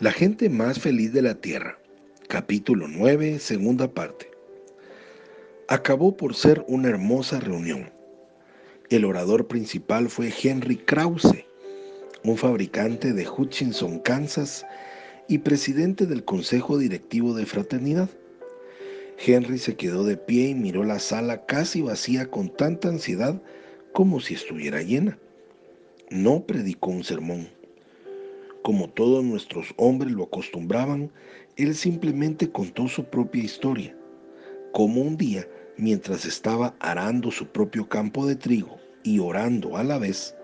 La gente más feliz de la tierra. Capítulo 9, segunda parte. Acabó por ser una hermosa reunión. El orador principal fue Henry Krause, un fabricante de Hutchinson, Kansas, y presidente del Consejo Directivo de Fraternidad. Henry se quedó de pie y miró la sala casi vacía con tanta ansiedad como si estuviera llena. No predicó un sermón. Como todos nuestros hombres lo acostumbraban, él simplemente contó su propia historia, como un día, mientras estaba arando su propio campo de trigo y orando a la vez,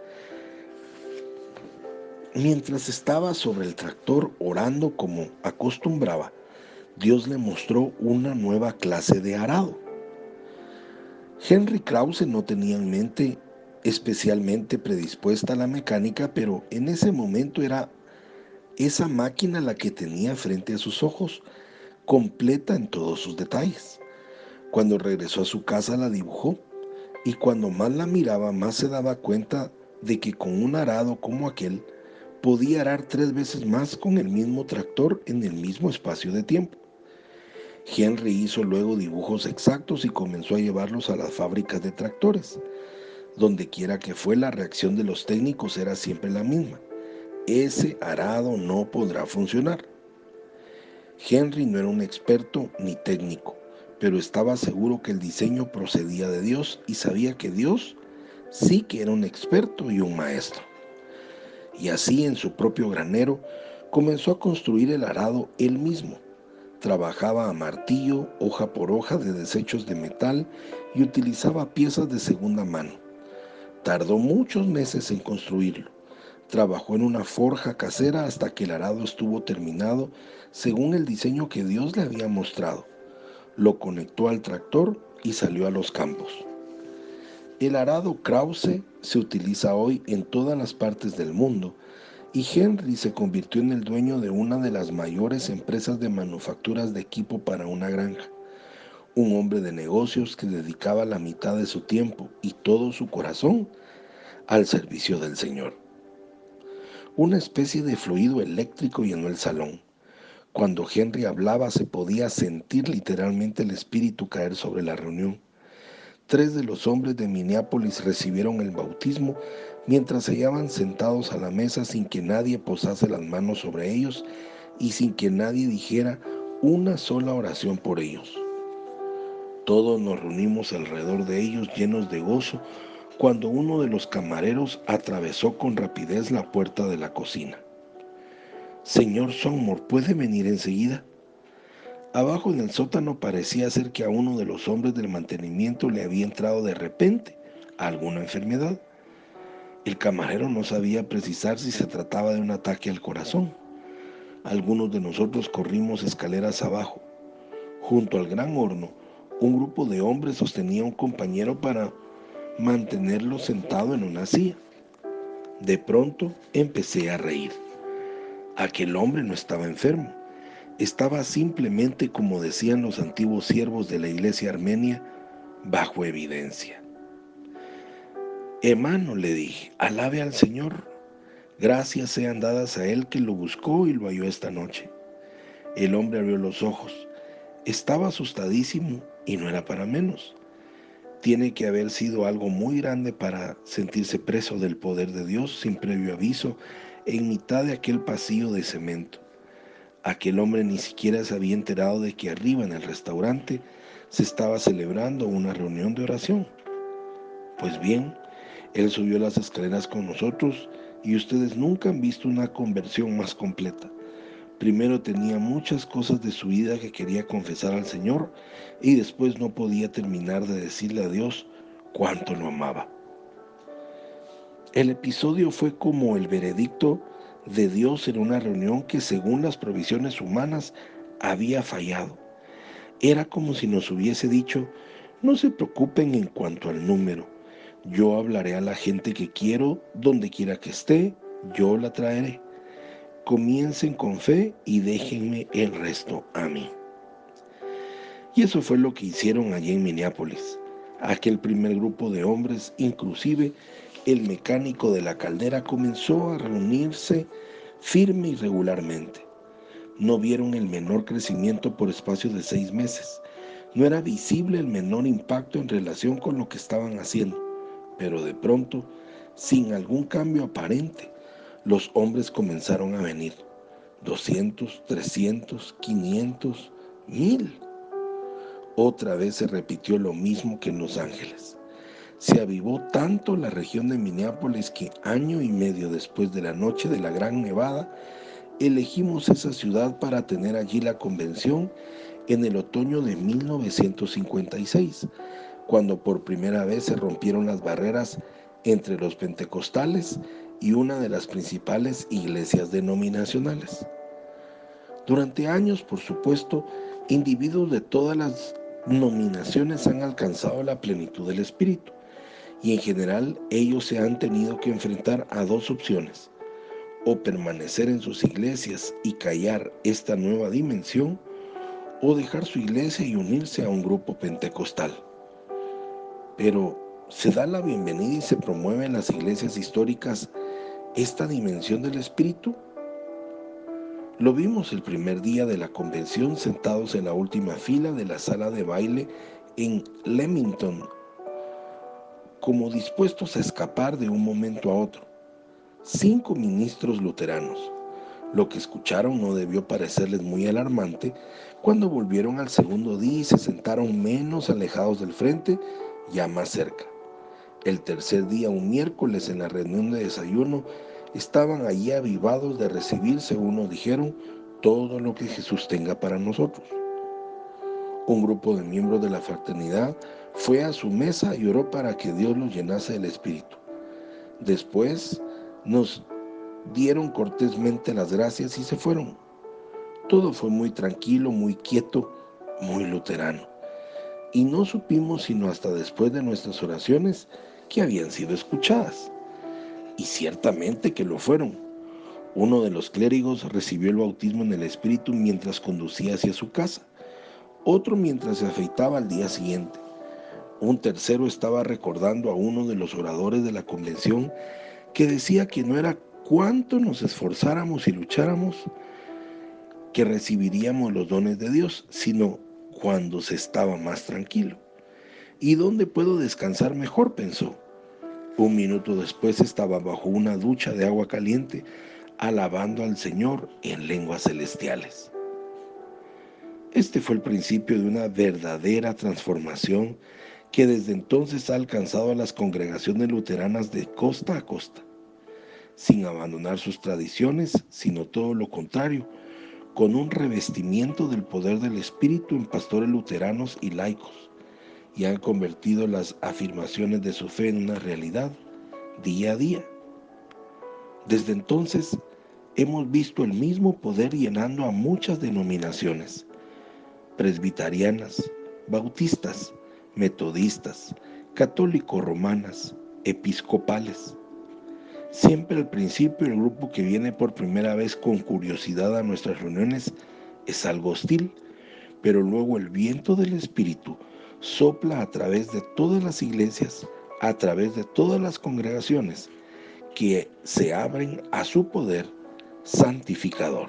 mientras estaba sobre el tractor orando como acostumbraba, Dios le mostró una nueva clase de arado. Henry Krause no tenía en mente especialmente predispuesta a la mecánica, pero en ese momento era esa máquina la que tenía frente a sus ojos, completa en todos sus detalles. Cuando regresó a su casa la dibujó y cuando más la miraba más se daba cuenta de que con un arado como aquel podía arar tres veces más con el mismo tractor en el mismo espacio de tiempo. Henry hizo luego dibujos exactos y comenzó a llevarlos a las fábricas de tractores. Donde quiera que fue, la reacción de los técnicos era siempre la misma. Ese arado no podrá funcionar. Henry no era un experto ni técnico, pero estaba seguro que el diseño procedía de Dios y sabía que Dios sí que era un experto y un maestro. Y así en su propio granero comenzó a construir el arado él mismo. Trabajaba a martillo, hoja por hoja de desechos de metal y utilizaba piezas de segunda mano. Tardó muchos meses en construirlo. Trabajó en una forja casera hasta que el arado estuvo terminado según el diseño que Dios le había mostrado. Lo conectó al tractor y salió a los campos. El arado Krause se utiliza hoy en todas las partes del mundo y Henry se convirtió en el dueño de una de las mayores empresas de manufacturas de equipo para una granja un hombre de negocios que dedicaba la mitad de su tiempo y todo su corazón al servicio del Señor. Una especie de fluido eléctrico llenó el salón. Cuando Henry hablaba se podía sentir literalmente el espíritu caer sobre la reunión. Tres de los hombres de Minneapolis recibieron el bautismo mientras se hallaban sentados a la mesa sin que nadie posase las manos sobre ellos y sin que nadie dijera una sola oración por ellos. Todos nos reunimos alrededor de ellos llenos de gozo cuando uno de los camareros atravesó con rapidez la puerta de la cocina. Señor Sonmore, ¿puede venir enseguida? Abajo en el sótano parecía ser que a uno de los hombres del mantenimiento le había entrado de repente alguna enfermedad. El camarero no sabía precisar si se trataba de un ataque al corazón. Algunos de nosotros corrimos escaleras abajo. Junto al gran horno un grupo de hombres sostenía a un compañero para mantenerlo sentado en una silla. De pronto empecé a reír. Aquel hombre no estaba enfermo, estaba simplemente, como decían los antiguos siervos de la iglesia armenia, bajo evidencia. Hermano, le dije, alabe al Señor. Gracias sean dadas a Él que lo buscó y lo halló esta noche. El hombre abrió los ojos. Estaba asustadísimo y no era para menos. Tiene que haber sido algo muy grande para sentirse preso del poder de Dios sin previo aviso en mitad de aquel pasillo de cemento. Aquel hombre ni siquiera se había enterado de que arriba en el restaurante se estaba celebrando una reunión de oración. Pues bien, él subió las escaleras con nosotros y ustedes nunca han visto una conversión más completa. Primero tenía muchas cosas de su vida que quería confesar al Señor y después no podía terminar de decirle a Dios cuánto lo amaba. El episodio fue como el veredicto de Dios en una reunión que según las provisiones humanas había fallado. Era como si nos hubiese dicho, no se preocupen en cuanto al número, yo hablaré a la gente que quiero, donde quiera que esté, yo la traeré comiencen con fe y déjenme el resto a mí. Y eso fue lo que hicieron allí en Minneapolis. Aquel primer grupo de hombres, inclusive el mecánico de la caldera, comenzó a reunirse firme y regularmente. no vieron el menor crecimiento por espacio de seis meses. No era visible el menor impacto en relación con lo que estaban haciendo, pero de pronto, sin algún cambio aparente, los hombres comenzaron a venir. 200, 300, 500, 1000. Otra vez se repitió lo mismo que en Los Ángeles. Se avivó tanto la región de Minneapolis que año y medio después de la noche de la Gran Nevada, elegimos esa ciudad para tener allí la convención en el otoño de 1956, cuando por primera vez se rompieron las barreras entre los pentecostales y una de las principales iglesias denominacionales. Durante años, por supuesto, individuos de todas las nominaciones han alcanzado la plenitud del Espíritu y en general ellos se han tenido que enfrentar a dos opciones, o permanecer en sus iglesias y callar esta nueva dimensión, o dejar su iglesia y unirse a un grupo pentecostal. Pero se da la bienvenida y se promueve en las iglesias históricas esta dimensión del Espíritu. Lo vimos el primer día de la convención sentados en la última fila de la sala de baile en Leamington, como dispuestos a escapar de un momento a otro. Cinco ministros luteranos. Lo que escucharon no debió parecerles muy alarmante cuando volvieron al segundo día y se sentaron menos alejados del frente, ya más cerca. El tercer día, un miércoles, en la reunión de desayuno, estaban allí avivados de recibir, según nos dijeron, todo lo que Jesús tenga para nosotros. Un grupo de miembros de la fraternidad fue a su mesa y oró para que Dios los llenase del Espíritu. Después nos dieron cortésmente las gracias y se fueron. Todo fue muy tranquilo, muy quieto, muy luterano. Y no supimos sino hasta después de nuestras oraciones que habían sido escuchadas. Y ciertamente que lo fueron. Uno de los clérigos recibió el bautismo en el Espíritu mientras conducía hacia su casa, otro mientras se afeitaba al día siguiente. Un tercero estaba recordando a uno de los oradores de la convención que decía que no era cuánto nos esforzáramos y lucháramos que recibiríamos los dones de Dios, sino cuando se estaba más tranquilo. ¿Y dónde puedo descansar mejor? pensó. Un minuto después estaba bajo una ducha de agua caliente, alabando al Señor en lenguas celestiales. Este fue el principio de una verdadera transformación que desde entonces ha alcanzado a las congregaciones luteranas de costa a costa, sin abandonar sus tradiciones, sino todo lo contrario, con un revestimiento del poder del Espíritu en pastores luteranos y laicos, y han convertido las afirmaciones de su fe en una realidad día a día. Desde entonces hemos visto el mismo poder llenando a muchas denominaciones, presbiterianas, bautistas, metodistas, católicos romanas, episcopales. Siempre al principio el grupo que viene por primera vez con curiosidad a nuestras reuniones es algo hostil, pero luego el viento del Espíritu sopla a través de todas las iglesias, a través de todas las congregaciones que se abren a su poder santificador.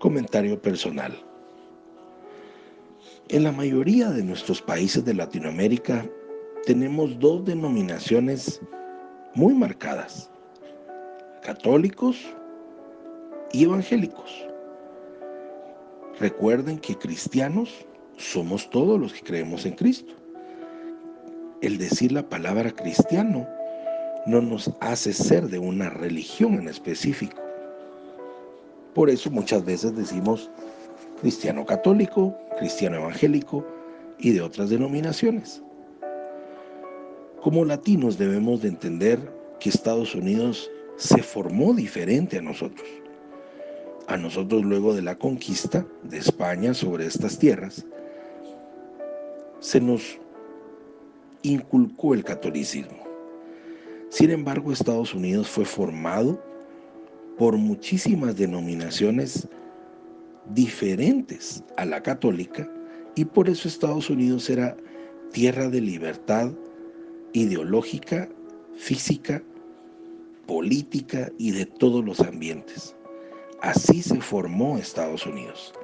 Comentario personal. En la mayoría de nuestros países de Latinoamérica tenemos dos denominaciones muy marcadas, católicos y evangélicos. Recuerden que cristianos somos todos los que creemos en Cristo. El decir la palabra cristiano no nos hace ser de una religión en específico. Por eso muchas veces decimos cristiano católico, cristiano evangélico y de otras denominaciones. Como latinos debemos de entender que Estados Unidos se formó diferente a nosotros. A nosotros luego de la conquista de España sobre estas tierras, se nos inculcó el catolicismo. Sin embargo, Estados Unidos fue formado por muchísimas denominaciones diferentes a la católica y por eso Estados Unidos era tierra de libertad ideológica, física, política y de todos los ambientes. Así se formó Estados Unidos.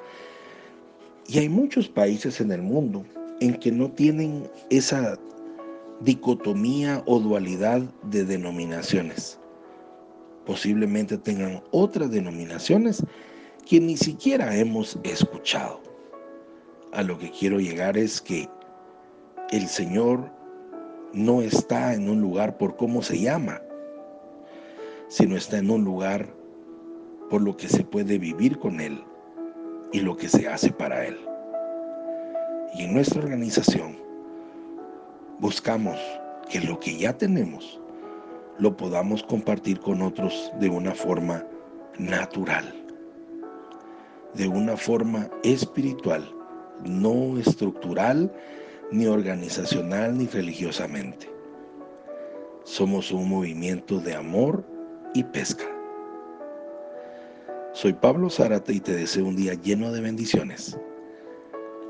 Y hay muchos países en el mundo en que no tienen esa dicotomía o dualidad de denominaciones. Posiblemente tengan otras denominaciones que ni siquiera hemos escuchado. A lo que quiero llegar es que el Señor no está en un lugar por cómo se llama, sino está en un lugar por lo que se puede vivir con Él y lo que se hace para Él. Y en nuestra organización buscamos que lo que ya tenemos lo podamos compartir con otros de una forma natural, de una forma espiritual, no estructural, ni organizacional, ni religiosamente. Somos un movimiento de amor y pesca. Soy Pablo Zárate y te deseo un día lleno de bendiciones.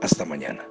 Hasta mañana.